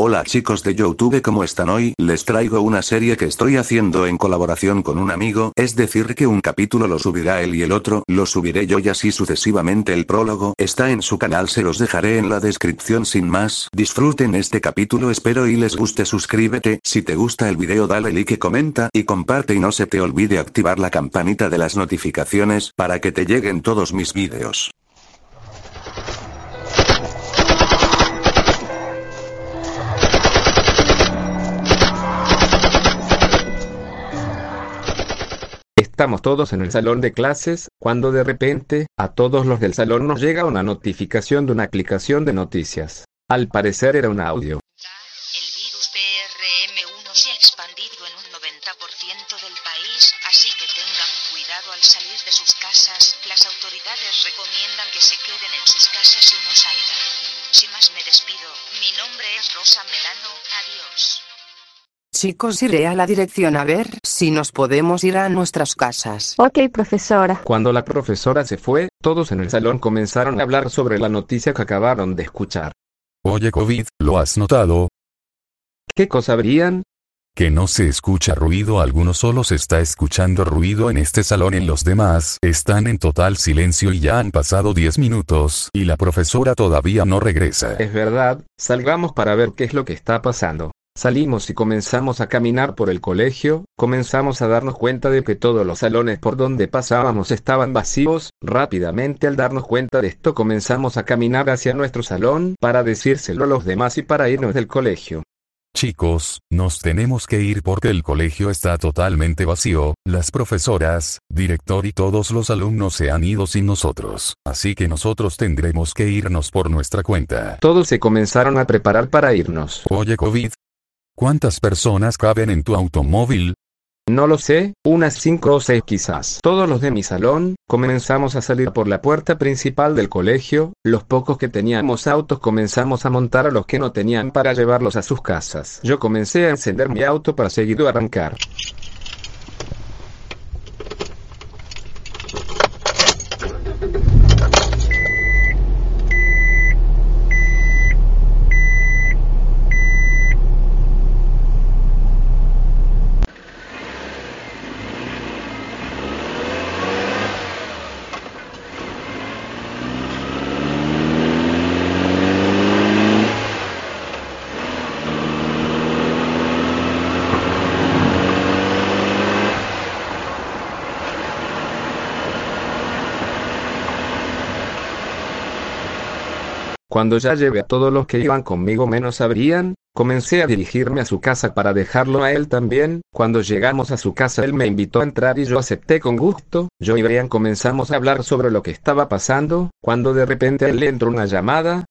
Hola chicos de Youtube ¿cómo están hoy? Les traigo una serie que estoy haciendo en colaboración con un amigo, es decir que un capítulo lo subirá él y el otro lo subiré yo y así sucesivamente el prólogo está en su canal se los dejaré en la descripción sin más, disfruten este capítulo espero y les guste suscríbete, si te gusta el video dale like comenta y comparte y no se te olvide activar la campanita de las notificaciones para que te lleguen todos mis videos. Estamos todos en el salón de clases, cuando de repente, a todos los del salón nos llega una notificación de una aplicación de noticias. Al parecer era un audio. El virus PRM1 se ha expandido en un 90% del país, así que tengan cuidado al salir de sus casas. Las autoridades recomiendan que se queden en sus casas y no salgan. Sin más me despido. Mi nombre es Rosa Melano. Chicos, iré a la dirección a ver si nos podemos ir a nuestras casas. Ok, profesora. Cuando la profesora se fue, todos en el salón comenzaron a hablar sobre la noticia que acabaron de escuchar. Oye COVID, ¿lo has notado? ¿Qué cosa habrían? Que no se escucha ruido alguno solo se está escuchando ruido en este salón y los demás están en total silencio y ya han pasado 10 minutos y la profesora todavía no regresa. Es verdad, salgamos para ver qué es lo que está pasando. Salimos y comenzamos a caminar por el colegio, comenzamos a darnos cuenta de que todos los salones por donde pasábamos estaban vacíos, rápidamente al darnos cuenta de esto comenzamos a caminar hacia nuestro salón para decírselo a los demás y para irnos del colegio. Chicos, nos tenemos que ir porque el colegio está totalmente vacío, las profesoras, director y todos los alumnos se han ido sin nosotros, así que nosotros tendremos que irnos por nuestra cuenta. Todos se comenzaron a preparar para irnos. Oye COVID, ¿cuántas personas caben en tu automóvil? No lo sé, unas cinco o seis quizás. Todos los de mi salón, comenzamos a salir por la puerta principal del colegio, los pocos que teníamos autos comenzamos a montar a los que no tenían para llevarlos a sus casas. Yo comencé a encender mi auto para seguir arrancar. Cuando ya llevé a todos los que iban conmigo menos habrían, comencé a dirigirme a su casa para dejarlo a él también. Cuando llegamos a su casa él me invitó a entrar y yo acepté con gusto. Yo y Brian comenzamos a hablar sobre lo que estaba pasando, cuando de repente él le entró una llamada,